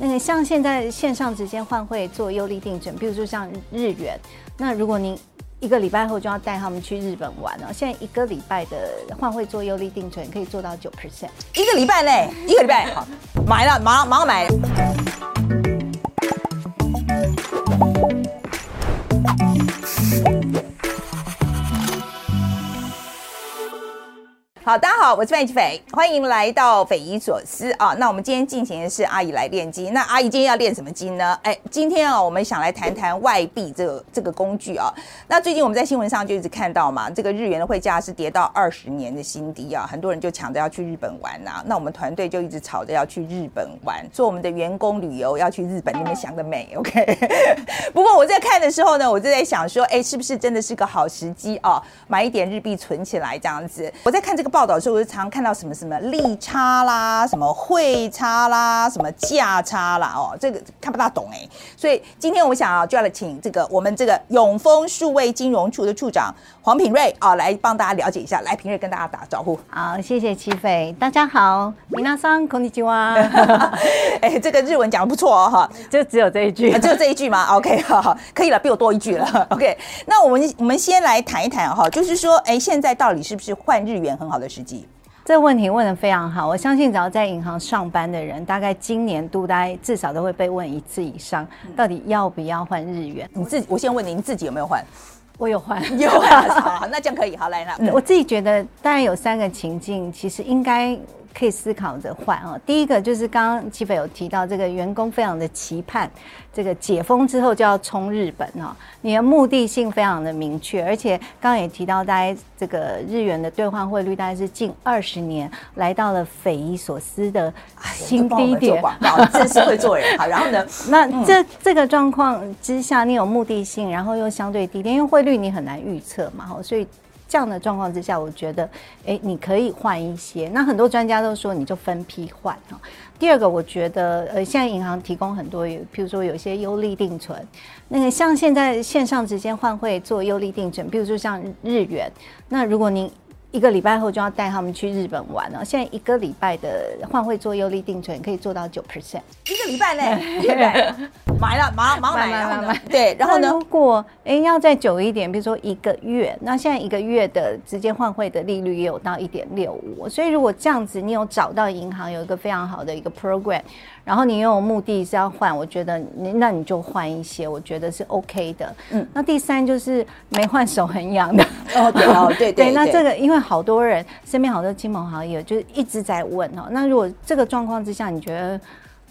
那个像现在线上直接换汇做优利定存，比如说像日元，那如果您一个礼拜后就要带他们去日本玩了，现在一个礼拜的换汇做优利定存可以做到九 percent，一个礼拜嘞，一个礼拜好，买了，马上马上买。好，大家好，我是范琪斐，欢迎来到匪夷所思啊。那我们今天进行的是阿姨来练金。那阿姨今天要练什么金呢？哎，今天啊，我们想来谈谈外币这个这个工具啊。那最近我们在新闻上就一直看到嘛，这个日元的汇价是跌到二十年的新低啊，很多人就抢着要去日本玩呐、啊。那我们团队就一直吵着要去日本玩，做我们的员工旅游要去日本，你们想得美？OK。不过我在看的时候呢，我就在想说，哎，是不是真的是个好时机啊？买一点日币存起来这样子。我在看这个报道的时候，我就常看到什么什么利差啦，什么汇差啦，什么价差啦，哦，这个看不大懂哎。所以今天我想啊，就要来请这个我们这个永丰数位金融处的处长黄品瑞啊，来帮大家了解一下。来，品瑞跟大家打招呼。好，谢谢七斐，大家好，米娜桑孔尼基哇。哎，这个日文讲的不错哦，哈，就只有这一句，只有这一句吗？OK，好好，可以了，比我多一句了。OK，那我们我们先来谈一谈哈，就是说，哎，现在到底是不是换日元很好的时机？这个问题问得非常好，我相信只要在银行上班的人，大概今年度大概至少都会被问一次以上，到底要不要换日元？你自己，我先问你，你自己有没有换？我有换，有换，好，那这样可以，好来啦。我自己觉得，当然有三个情境，其实应该。可以思考着换啊。第一个就是刚刚琪斐有提到，这个员工非常的期盼，这个解封之后就要冲日本哈。你的目的性非常的明确，而且刚刚也提到，大概这个日元的兑换汇率大概是近二十年来到了匪夷所思的新低点。真是会做人好。然后呢，那这这个状况之下，你有目的性，然后又相对低点，因为汇率你很难预测嘛，哈，所以。这样的状况之下，我觉得，诶，你可以换一些。那很多专家都说，你就分批换哈。第二个，我觉得，呃，现在银行提供很多，譬如说有些优利定存，那个像现在线上直接换汇做优利定存，比如说像日元，那如果您一个礼拜后就要带他们去日本玩了，现在一个礼拜的换汇做优利定存可以做到九 percent，一个礼拜内，一个礼拜。买了，马上马上买，买，买，买，对，然后呢？如果哎要再久一点，比如说一个月，那现在一个月的直接换汇的利率也有到一点六五，所以如果这样子，你有找到银行有一个非常好的一个 program，然后你又有目的是要换，我觉得你那你就换一些，我觉得是 OK 的。嗯，那第三就是没换手很痒的。哦，对哦，对对，对。那这个因为好多人身边好多亲朋好友就是一直在问哦，那如果这个状况之下，你觉得？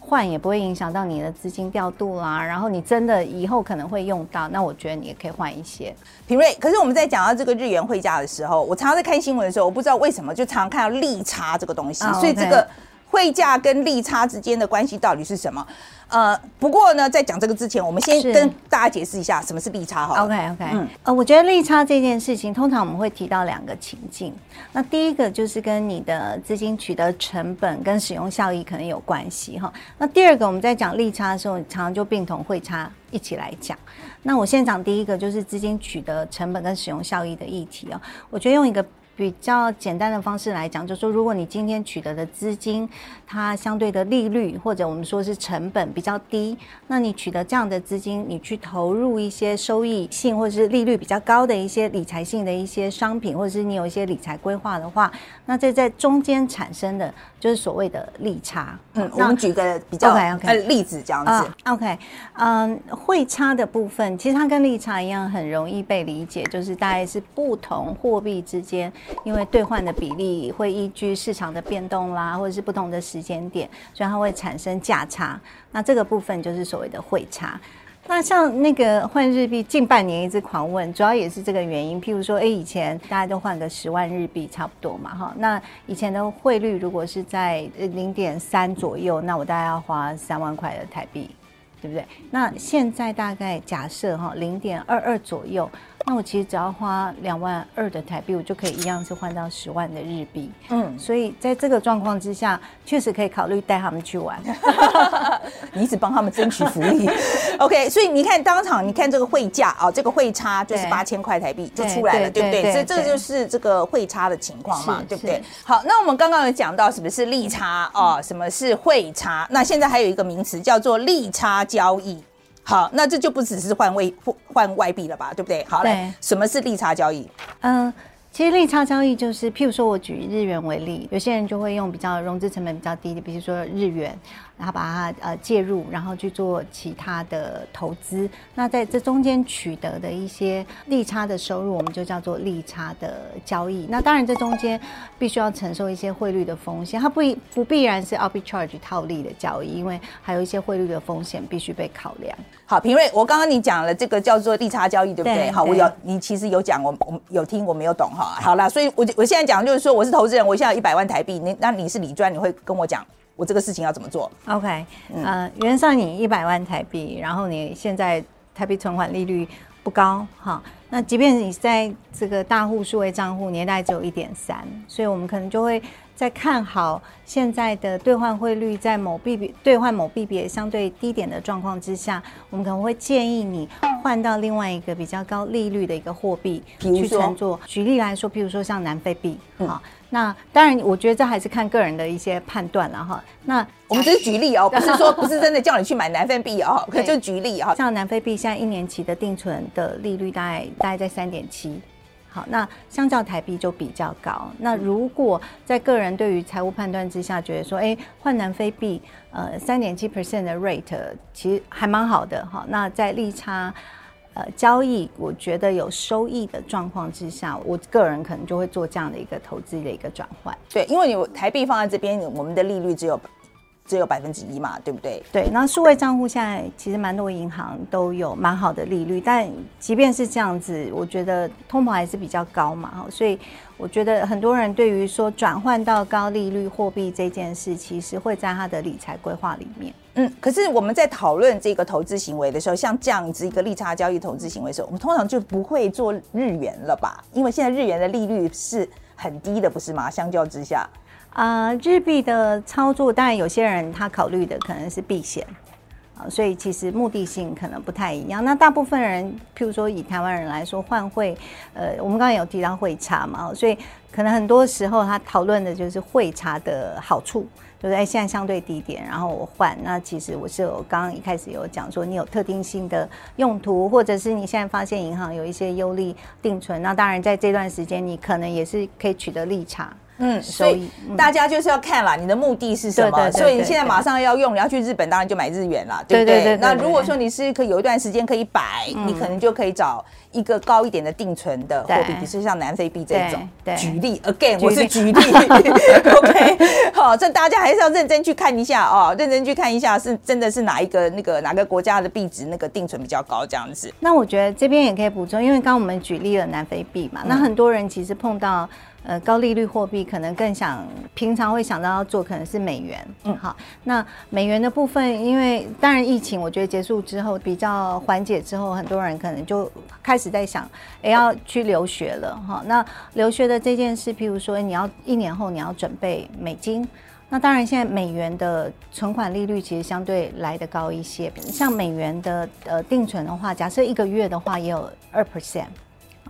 换也不会影响到你的资金调度啦，然后你真的以后可能会用到，那我觉得你也可以换一些。平瑞，可是我们在讲到这个日元汇价的时候，我常常在看新闻的时候，我不知道为什么就常常看到利差这个东西，oh. 所以这个汇价跟利差之间的关系到底是什么？呃，不过呢，在讲这个之前，我们先跟大家解释一下什么是利差哈。OK OK，嗯，呃，我觉得利差这件事情，通常我们会提到两个情境。那第一个就是跟你的资金取得成本跟使用效益可能有关系哈。那第二个，我们在讲利差的时候，常常就并同汇差一起来讲。那我先讲第一个，就是资金取得成本跟使用效益的议题哦。我觉得用一个。比较简单的方式来讲，就是说，如果你今天取得的资金，它相对的利率或者我们说是成本比较低，那你取得这样的资金，你去投入一些收益性或者是利率比较高的一些理财性的一些商品，或者是你有一些理财规划的话，那这在中间产生的就是所谓的利差。嗯，我们举个比较 OK 例子这样子。Uh, OK，嗯，汇差的部分其实它跟利差一样，很容易被理解，就是大概是不同货币之间。因为兑换的比例会依据市场的变动啦，或者是不同的时间点，所以它会产生价差。那这个部分就是所谓的汇差。那像那个换日币近半年一直狂问，主要也是这个原因。譬如说，哎，以前大家都换个十万日币差不多嘛，哈。那以前的汇率如果是在零点三左右，那我大概要花三万块的台币，对不对？那现在大概假设哈零点二二左右。那我其实只要花两万二的台币，我就可以一样是换到十万的日币。嗯，所以在这个状况之下，确实可以考虑带他们去玩。你一直帮他们争取福利。OK，所以你看当场，你看这个汇价啊，这个汇差就是八千块台币就出来了，对，不对？所以这个就是这个汇差的情况嘛，对不对？好，那我们刚刚有讲到什么是利差啊，什么是汇差，那现在还有一个名词叫做利差交易。好，那这就不只是换位换外币了吧，对不对？好，来，什么是利差交易？嗯。其实利差交易就是，譬如说我举日元为例，有些人就会用比较融资成本比较低的，比如说日元，然后把它呃介入，然后去做其他的投资。那在这中间取得的一些利差的收入，我们就叫做利差的交易。那当然这中间必须要承受一些汇率的风险，它不不必然是 arbitrage 套利的交易，因为还有一些汇率的风险必须被考量。好，平瑞，我刚刚你讲了这个叫做利差交易，对不对？对好，我有你其实有讲，我我有听，我没有懂哈。好了，所以我我现在讲就是说，我是投资人，我现在有一百万台币，你那你是理专，你会跟我讲我这个事情要怎么做？OK，嗯、呃，原上你一百万台币，然后你现在台币存款利率不高哈，那即便你在这个大户数位账户，年代只有一点三，所以我们可能就会。在看好现在的兑换汇率在某币别兑换某币别相对低点的状况之下，我们可能会建议你换到另外一个比较高利率的一个货币去操作。举例来说，譬如说像南非币，好、嗯，那当然我觉得这还是看个人的一些判断了哈。那我们只是举例哦，不是说不是真的叫你去买南非币哦，可就举例哈。像南非币现在一年期的定存的利率大概大概在三点七。好，那相较台币就比较高。那如果在个人对于财务判断之下，觉得说，哎，换南非币，呃，三点七 percent 的 rate 其实还蛮好的哈。那在利差呃交易，我觉得有收益的状况之下，我个人可能就会做这样的一个投资的一个转换。对，因为你台币放在这边，我们的利率只有。只有百分之一嘛，对不对？对，那数位账户现在其实蛮多银行都有蛮好的利率，但即便是这样子，我觉得通膨还是比较高嘛，所以我觉得很多人对于说转换到高利率货币这件事，其实会在他的理财规划里面。嗯，可是我们在讨论这个投资行为的时候，像这样子一个利差交易投资行为的时候，我们通常就不会做日元了吧？因为现在日元的利率是很低的，不是吗？相较之下。呃，日币的操作，当然有些人他考虑的可能是避险啊，所以其实目的性可能不太一样。那大部分人，譬如说以台湾人来说，换汇，呃，我们刚刚有提到汇差嘛，所以可能很多时候他讨论的就是汇差的好处，对不对？现在相对低点，然后我换，那其实我是我刚刚一开始有讲说，你有特定性的用途，或者是你现在发现银行有一些优利定存，那当然在这段时间你可能也是可以取得利差。嗯，所以大家就是要看啦，你的目的是什么？所以你现在马上要用，你要去日本，当然就买日元啦，对不对？那如果说你是可以有一段时间可以摆，你可能就可以找一个高一点的定存的货币，比如说像南非币这种。举例，again，我是举例。OK，好，这大家还是要认真去看一下哦，认真去看一下是真的是哪一个那个哪个国家的币值那个定存比较高这样子。那我觉得这边也可以补充，因为刚刚我们举例了南非币嘛，那很多人其实碰到。呃，高利率货币可能更想平常会想到要做，可能是美元。嗯，好，那美元的部分，因为当然疫情我觉得结束之后比较缓解之后，很多人可能就开始在想，哎，要去留学了哈。那留学的这件事，譬如说你要一年后你要准备美金，那当然现在美元的存款利率其实相对来得高一些，像美元的呃定存的话，假设一个月的话也有二 percent。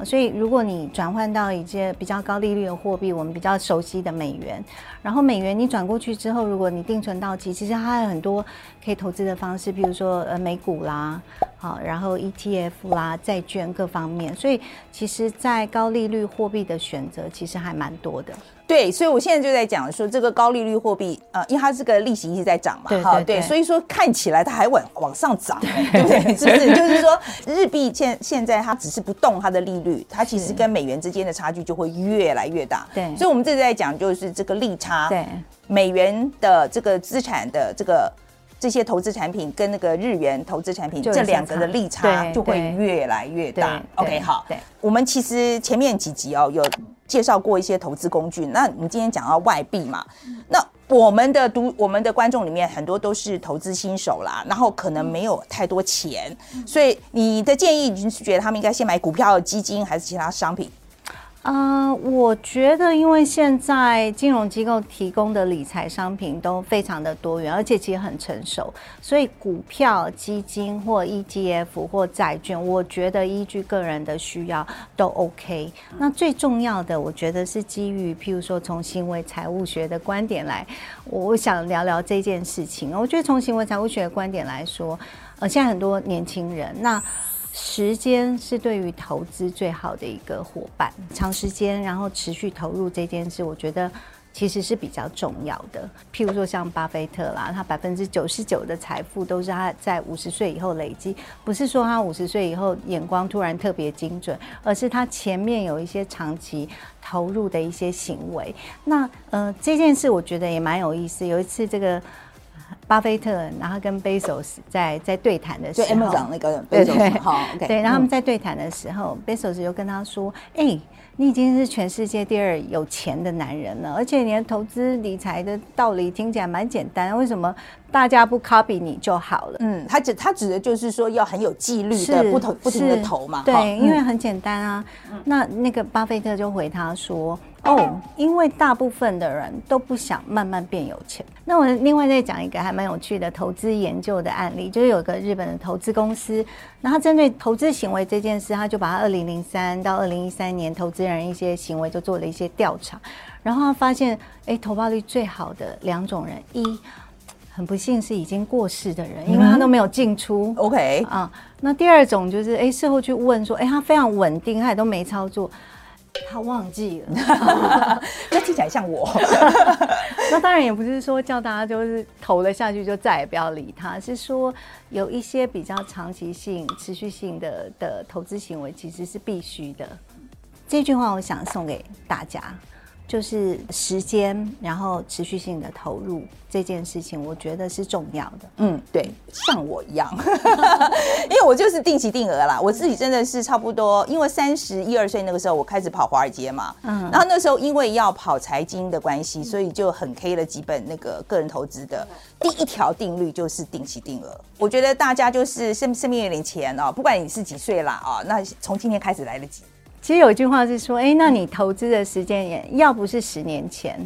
所以，如果你转换到一些比较高利率的货币，我们比较熟悉的美元，然后美元你转过去之后，如果你定存到期，其实它还有很多可以投资的方式，比如说呃美股啦，好，然后 ETF 啦、债券各方面。所以，其实，在高利率货币的选择其实还蛮多的。对，所以我现在就在讲说，这个高利率货币，呃，因为它这个利息一直在涨嘛，哈对所以说看起来它还往往上涨，对不对？是不是？就是说，日币现现在它只是不动它的利率，它其实跟美元之间的差距就会越来越大。对，所以我们这次在讲就是这个利差，对，美元的这个资产的这个这些投资产品跟那个日元投资产品这两个的利差就会越来越大。OK，好，我们其实前面几集哦有。介绍过一些投资工具，那你今天讲到外币嘛？那我们的读我们的观众里面很多都是投资新手啦，然后可能没有太多钱，所以你的建议你是觉得他们应该先买股票、基金还是其他商品？呃，我觉得，因为现在金融机构提供的理财商品都非常的多元，而且其实很成熟，所以股票、基金或 ETF 或债券，我觉得依据个人的需要都 OK。那最重要的，我觉得是基于，譬如说从行为财务学的观点来，我想聊聊这件事情。我觉得从行为财务学的观点来说，呃，现在很多年轻人那。时间是对于投资最好的一个伙伴，长时间然后持续投入这件事，我觉得其实是比较重要的。譬如说像巴菲特啦，他百分之九十九的财富都是他在五十岁以后累积，不是说他五十岁以后眼光突然特别精准，而是他前面有一些长期投入的一些行为。那呃这件事我觉得也蛮有意思。有一次这个。巴菲特，然后跟贝索斯在在对谈的时候，就 M 长那个贝索斯，好，OK，对，然后他们在对谈的时候，贝索斯就跟他说：“哎、欸，你已经是全世界第二有钱的男人了，而且你的投资理财的道理听起来蛮简单，为什么大家不 copy 你就好了？”嗯，他指他指的就是说要很有纪律的，不同不停的投嘛，对，嗯、因为很简单啊。那那个巴菲特就回他说。哦，因为大部分的人都不想慢慢变有钱。那我另外再讲一个还蛮有趣的投资研究的案例，就是有个日本的投资公司，那他针对投资行为这件事，他就把他二零零三到二零一三年投资人一些行为就做了一些调查，然后他发现，哎，投报率最好的两种人，一很不幸是已经过世的人，因为他都没有进出。OK 啊，那第二种就是，哎，事后去问说，哎，他非常稳定，他也都没操作。他忘记了，那听起来像我。那当然也不是说叫大家就是投了下去就再也不要理他，是说有一些比较长期性、持续性的的投资行为其实是必须的。这句话我想送给大家。就是时间，然后持续性的投入这件事情，我觉得是重要的。嗯，对，像我一样，因为我就是定期定额啦。我自己真的是差不多，因为三十一二岁那个时候，我开始跑华尔街嘛。嗯，然后那时候因为要跑财经的关系，所以就很 K 了几本那个个人投资的。第一条定律就是定期定额。我觉得大家就是身身边有点钱哦，不管你是几岁啦啊，那从今天开始来得及。其实有一句话是说，哎，那你投资的时间也要不是十年前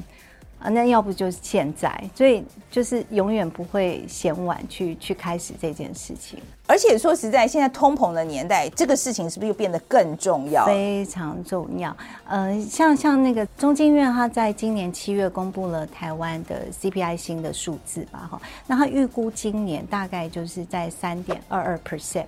啊，那要不就是现在，所以就是永远不会嫌晚去去开始这件事情。而且说实在，现在通膨的年代，这个事情是不是又变得更重要？非常重要。呃，像像那个中经院，他在今年七月公布了台湾的 CPI 新的数字吧，哈，那他预估今年大概就是在三点二二 percent。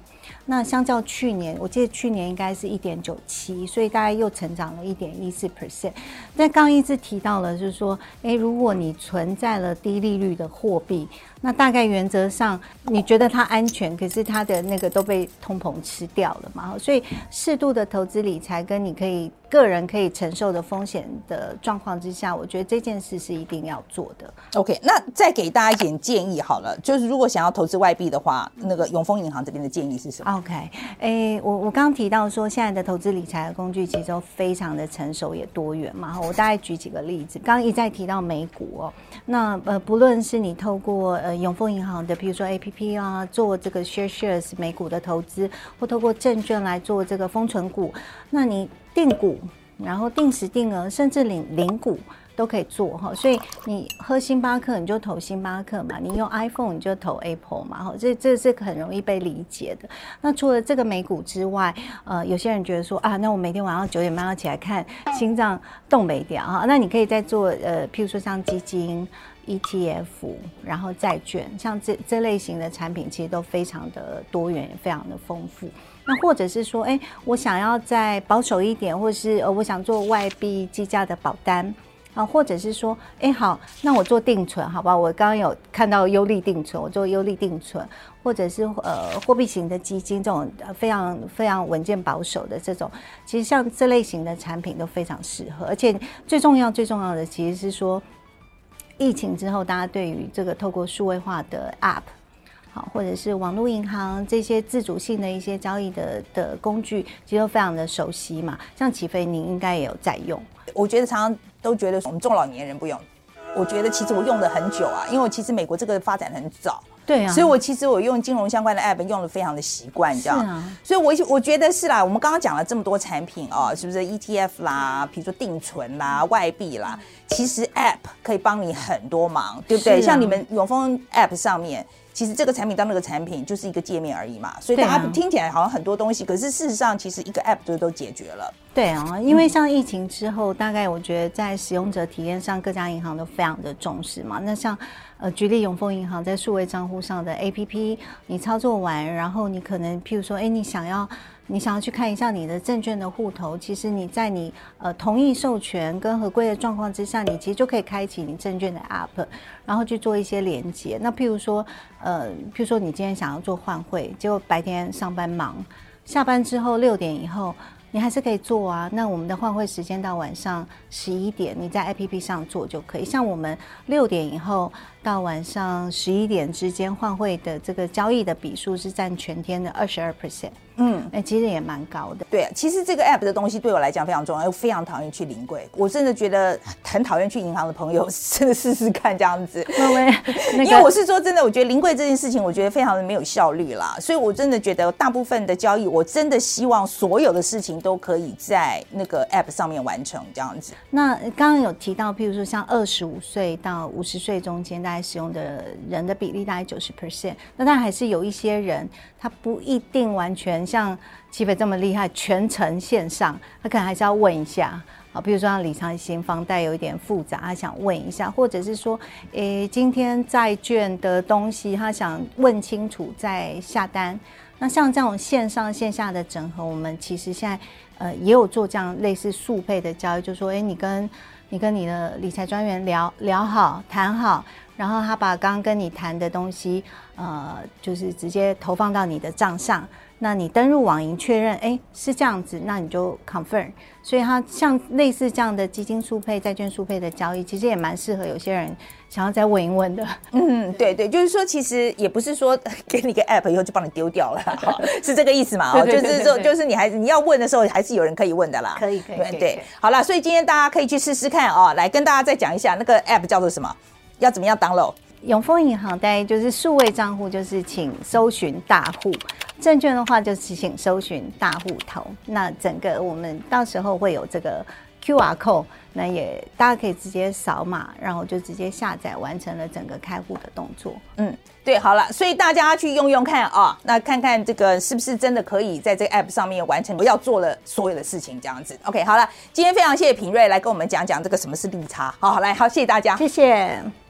那相较去年，我记得去年应该是一点九七，所以大概又成长了一点一四 percent。但刚一直提到了，就是说，哎，如果你存在了低利率的货币。那大概原则上，你觉得它安全，可是它他的那个都被通膨吃掉了嘛？所以适度的投资理财跟你可以个人可以承受的风险的状况之下，我觉得这件事是一定要做的。OK，那再给大家一点建议好了，就是如果想要投资外币的话，那个永丰银行这边的建议是什么？OK，哎，我我刚刚提到说，现在的投资理财的工具其实都非常的成熟也多元嘛。我大概举几个例子，刚刚一再提到美股哦，那呃不论是你透过呃。永丰银行的，比如说 APP 啊，做这个 Share Shares 美股的投资，或透过证券来做这个封存股，那你定股，然后定时定额，甚至领领股都可以做哈。所以你喝星巴克，你就投星巴克嘛；你用 iPhone，你就投 Apple 嘛。哈，这这是很容易被理解的。那除了这个美股之外，呃，有些人觉得说啊，那我每天晚上九点半要起来看心脏动没掉哈，那你可以再做呃，譬如说像基金。ETF，然后债券，像这这类型的产品，其实都非常的多元，非常的丰富。那或者是说，哎，我想要再保守一点，或是呃，我想做外币计价的保单啊，或者是说，哎，好，那我做定存，好吧？我刚刚有看到优利定存，我做优利定存，或者是呃，货币型的基金，这种非常非常稳健保守的这种，其实像这类型的产品都非常适合。而且最重要最重要的，其实是说。疫情之后，大家对于这个透过数位化的 App，好，或者是网络银行这些自主性的一些交易的的工具，其实都非常的熟悉嘛。像起飞，您应该也有在用。我觉得常常都觉得我们中老年人不用，我觉得其实我用的很久啊，因为其实美国这个发展很早。对啊，所以我其实我用金融相关的 app 用的非常的习惯，这样。啊、所以我我觉得是啦，我们刚刚讲了这么多产品哦，是不是 ETF 啦，比如说定存啦、外币啦，其实 app 可以帮你很多忙，对不对？啊、像你们永丰 app 上面。其实这个产品当那个产品就是一个界面而已嘛，所以大家听起来好像很多东西，可是事实上其实一个 app 就都解决了。对啊，因为像疫情之后，大概我觉得在使用者体验上，各家银行都非常的重视嘛。那像呃，举例永丰银行在数位账户上的 APP，你操作完，然后你可能譬如说，哎，你想要。你想要去看一下你的证券的户头，其实你在你呃同意授权跟合规的状况之下，你其实就可以开启你证券的 App，然后去做一些连接。那譬如说，呃，譬如说你今天想要做换汇，结果白天上班忙，下班之后六点以后。你还是可以做啊，那我们的换汇时间到晚上十一点，你在 APP 上做就可以。像我们六点以后到晚上十一点之间换汇的这个交易的笔数是占全天的二十二 percent，嗯，哎，其实也蛮高的。对，其实这个 app 的东西对我来讲非常重要，又非常讨厌去临柜，我真的觉得很讨厌去银行的朋友，真的试试看这样子。因为、那个、因为我是说真的，我觉得临柜这件事情，我觉得非常的没有效率啦，所以我真的觉得大部分的交易，我真的希望所有的事情。都可以在那个 App 上面完成这样子。那刚刚有提到，譬如说像二十五岁到五十岁中间，大概使用的人的比例大概九十 percent。那当然还是有一些人，他不一定完全像齐北这么厉害，全程线上，他可能还是要问一下啊。比如说像理财型房贷有一点复杂，他想问一下，或者是说，诶，今天债券的东西，他想问清楚再下单。那像这种线上线下的整合，我们其实现在呃也有做这样类似速配的交易，就是说，哎，你跟你跟你的理财专员聊聊好谈好，然后他把刚刚跟你谈的东西，呃，就是直接投放到你的账上。那你登入网银确认，哎，是这样子，那你就 confirm。所以它像类似这样的基金速配、债券速配的交易，其实也蛮适合有些人想要再问一问的。嗯，对对，就是说，其实也不是说 给你个 app 以后就帮你丢掉了，是这个意思嘛？哦，就是说，就是你还是你要问的时候，还是有人可以问的啦。可以可以，对对。好了，所以今天大家可以去试试看哦。来跟大家再讲一下那个 app 叫做什么，要怎么样 download？永丰银行大概就是数位账户，就是请搜寻大户。证券的话，就是请搜寻大户头。那整个我们到时候会有这个 QR code，那也大家可以直接扫码，然后就直接下载，完成了整个开户的动作。嗯，对，好了，所以大家去用用看啊，那看看这个是不是真的可以在这个 App 上面完成我要做的所有的事情，这样子。OK，好了，今天非常谢谢品瑞来跟我们讲讲这个什么是利差。好，好来，好，谢谢大家，谢谢。